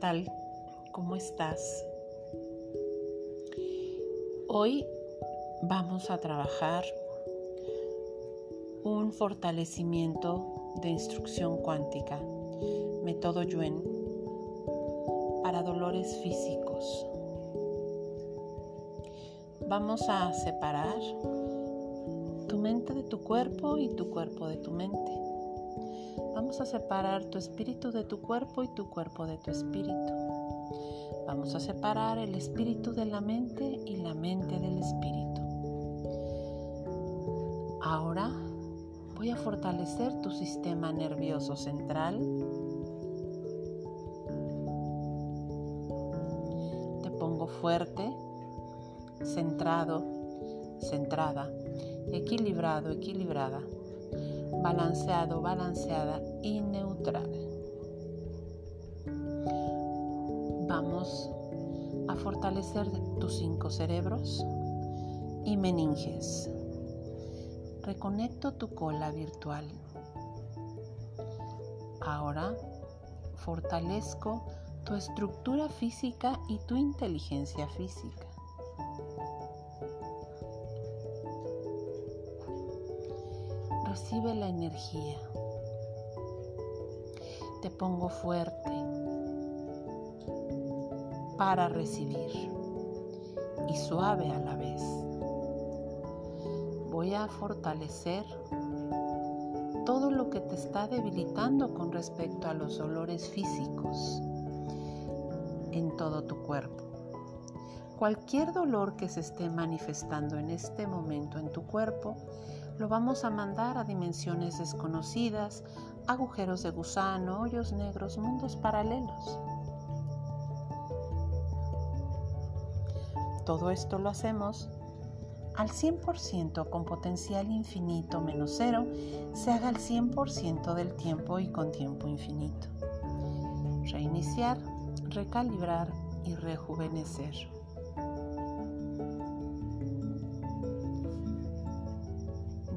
tal? ¿Cómo estás? Hoy vamos a trabajar un fortalecimiento de instrucción cuántica, método Yuen, para dolores físicos. Vamos a separar tu mente de tu cuerpo y tu cuerpo de tu mente. Vamos a separar tu espíritu de tu cuerpo y tu cuerpo de tu espíritu. Vamos a separar el espíritu de la mente y la mente del espíritu. Ahora voy a fortalecer tu sistema nervioso central. Te pongo fuerte, centrado, centrada, equilibrado, equilibrada balanceado, balanceada y neutral. Vamos a fortalecer tus cinco cerebros y meninges. Reconecto tu cola virtual. Ahora fortalezco tu estructura física y tu inteligencia física. Recibe la energía. Te pongo fuerte para recibir y suave a la vez. Voy a fortalecer todo lo que te está debilitando con respecto a los dolores físicos en todo tu cuerpo. Cualquier dolor que se esté manifestando en este momento en tu cuerpo, lo vamos a mandar a dimensiones desconocidas, agujeros de gusano, hoyos negros, mundos paralelos. Todo esto lo hacemos al 100% con potencial infinito menos cero, se haga al 100% del tiempo y con tiempo infinito. Reiniciar, recalibrar y rejuvenecer.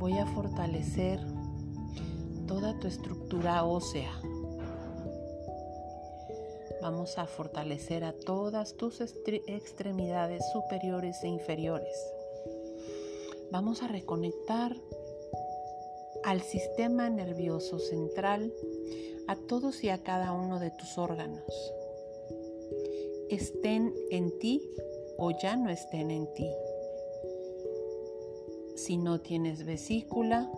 Voy a fortalecer toda tu estructura ósea. Vamos a fortalecer a todas tus extremidades superiores e inferiores. Vamos a reconectar al sistema nervioso central, a todos y a cada uno de tus órganos. Estén en ti o ya no estén en ti. Si no tienes vesícula,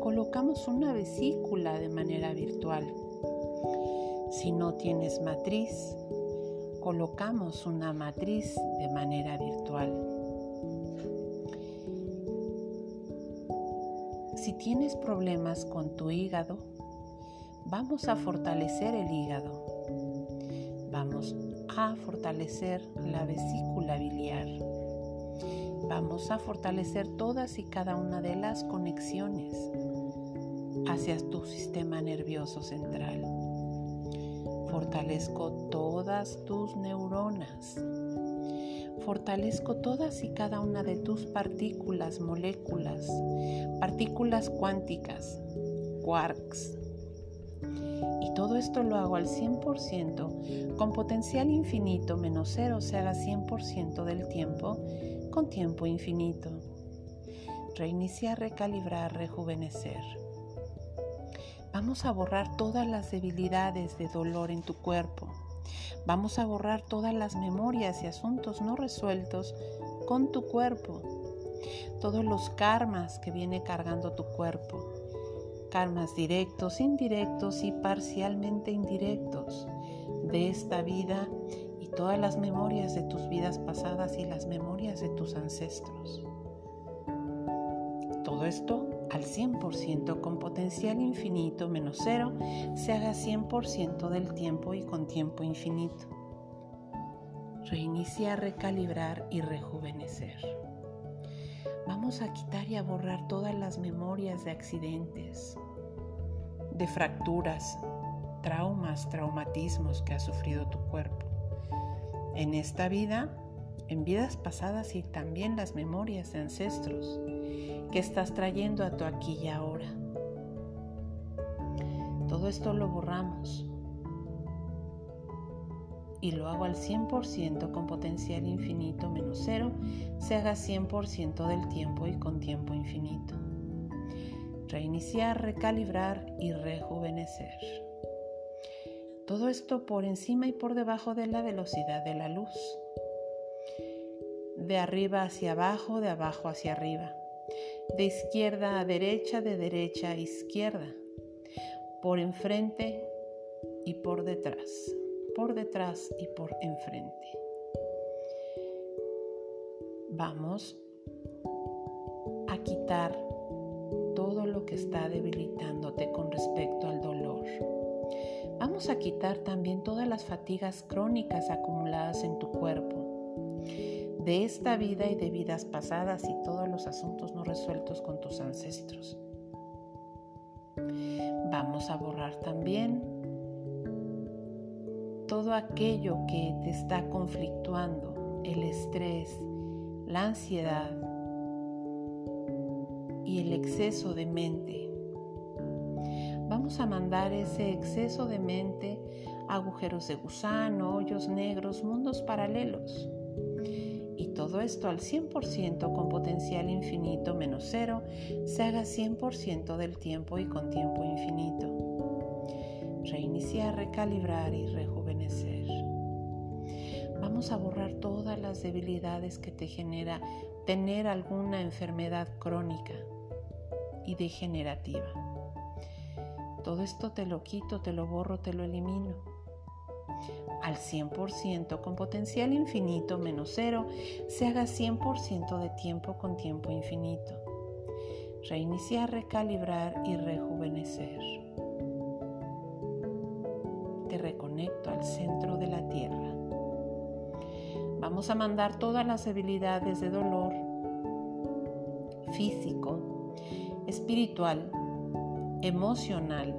colocamos una vesícula de manera virtual. Si no tienes matriz, colocamos una matriz de manera virtual. Si tienes problemas con tu hígado, vamos a fortalecer el hígado. Vamos a fortalecer la vesícula biliar. Vamos a fortalecer todas y cada una de las conexiones hacia tu sistema nervioso central. Fortalezco todas tus neuronas. Fortalezco todas y cada una de tus partículas, moléculas, partículas cuánticas, quarks. Y todo esto lo hago al 100% con potencial infinito menos cero, se haga 100% del tiempo con tiempo infinito. Reiniciar, recalibrar, rejuvenecer. Vamos a borrar todas las debilidades de dolor en tu cuerpo. Vamos a borrar todas las memorias y asuntos no resueltos con tu cuerpo. Todos los karmas que viene cargando tu cuerpo. Karmas directos, indirectos y parcialmente indirectos de esta vida todas las memorias de tus vidas pasadas y las memorias de tus ancestros. Todo esto al 100% con potencial infinito menos cero se haga 100% del tiempo y con tiempo infinito. Reiniciar, recalibrar y rejuvenecer. Vamos a quitar y a borrar todas las memorias de accidentes, de fracturas, traumas, traumatismos que ha sufrido tu cuerpo en esta vida, en vidas pasadas y también las memorias de ancestros que estás trayendo a tu aquí y ahora. Todo esto lo borramos. y lo hago al 100% con potencial infinito menos cero, se haga 100% del tiempo y con tiempo infinito. Reiniciar, recalibrar y rejuvenecer. Todo esto por encima y por debajo de la velocidad de la luz. De arriba hacia abajo, de abajo hacia arriba. De izquierda a derecha, de derecha a izquierda. Por enfrente y por detrás por detrás y por enfrente. Vamos a quitar todo lo que está debilitándote con respecto al dolor. Vamos a quitar también todas las fatigas crónicas acumuladas en tu cuerpo, de esta vida y de vidas pasadas y todos los asuntos no resueltos con tus ancestros. Vamos a borrar también todo aquello que te está conflictuando, el estrés, la ansiedad y el exceso de mente. Vamos a mandar ese exceso de mente agujeros de gusano, hoyos negros, mundos paralelos. Y todo esto al 100% con potencial infinito menos cero se haga 100% del tiempo y con tiempo infinito. Reiniciar, recalibrar y rejuvenecer Vamos a borrar todas las debilidades que te genera tener alguna enfermedad crónica y degenerativa. Todo esto te lo quito, te lo borro, te lo elimino. Al 100% con potencial infinito menos cero, se haga 100% de tiempo con tiempo infinito. Reiniciar, recalibrar y rejuvenecer te reconecto al centro de la tierra. Vamos a mandar todas las debilidades de dolor físico, espiritual, emocional.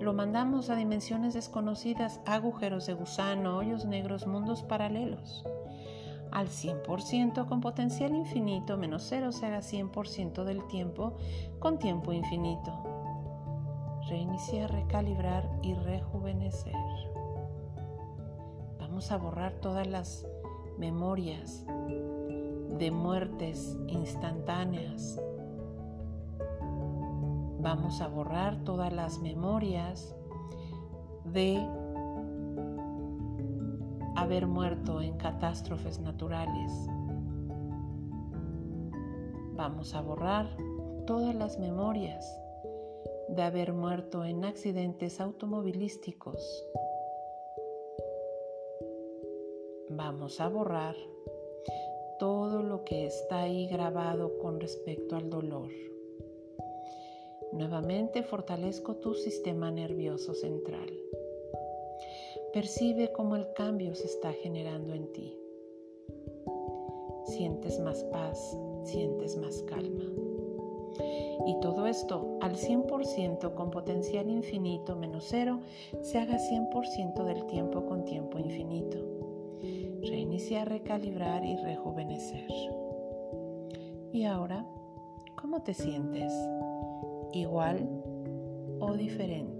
Lo mandamos a dimensiones desconocidas, agujeros de gusano, hoyos negros, mundos paralelos. Al 100% con potencial infinito menos cero se haga 100% del tiempo con tiempo infinito reiniciar, recalibrar y rejuvenecer. Vamos a borrar todas las memorias de muertes instantáneas. Vamos a borrar todas las memorias de haber muerto en catástrofes naturales. Vamos a borrar todas las memorias de haber muerto en accidentes automovilísticos. Vamos a borrar todo lo que está ahí grabado con respecto al dolor. Nuevamente fortalezco tu sistema nervioso central. Percibe cómo el cambio se está generando en ti. Sientes más paz, sientes más calma. Y todo esto al 100% con potencial infinito menos cero se haga 100% del tiempo con tiempo infinito. Reiniciar, recalibrar y rejuvenecer. Y ahora, ¿cómo te sientes? ¿Igual o diferente?